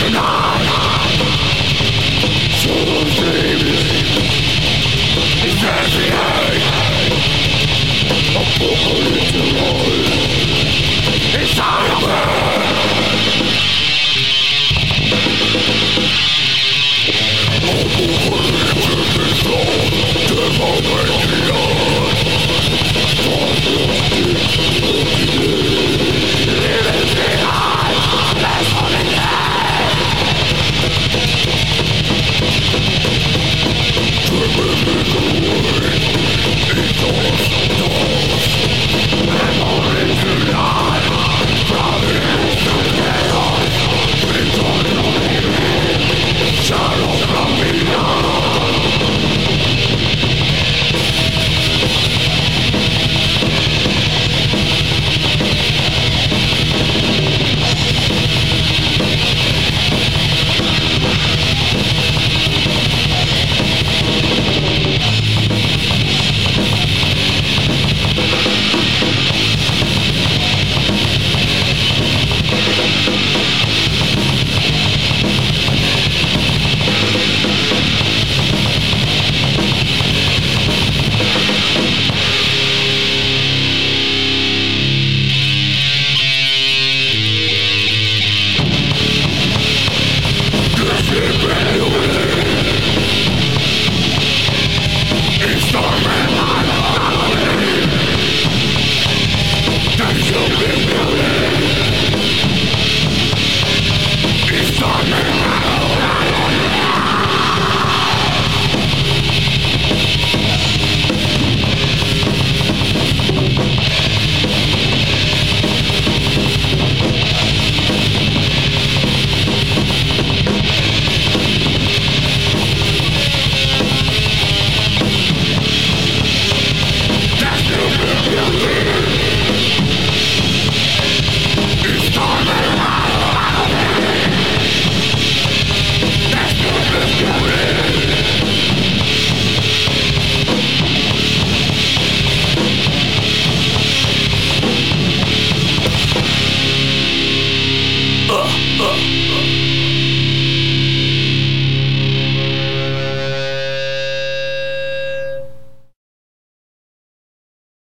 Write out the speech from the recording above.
Tonight, so baby, it's あっ。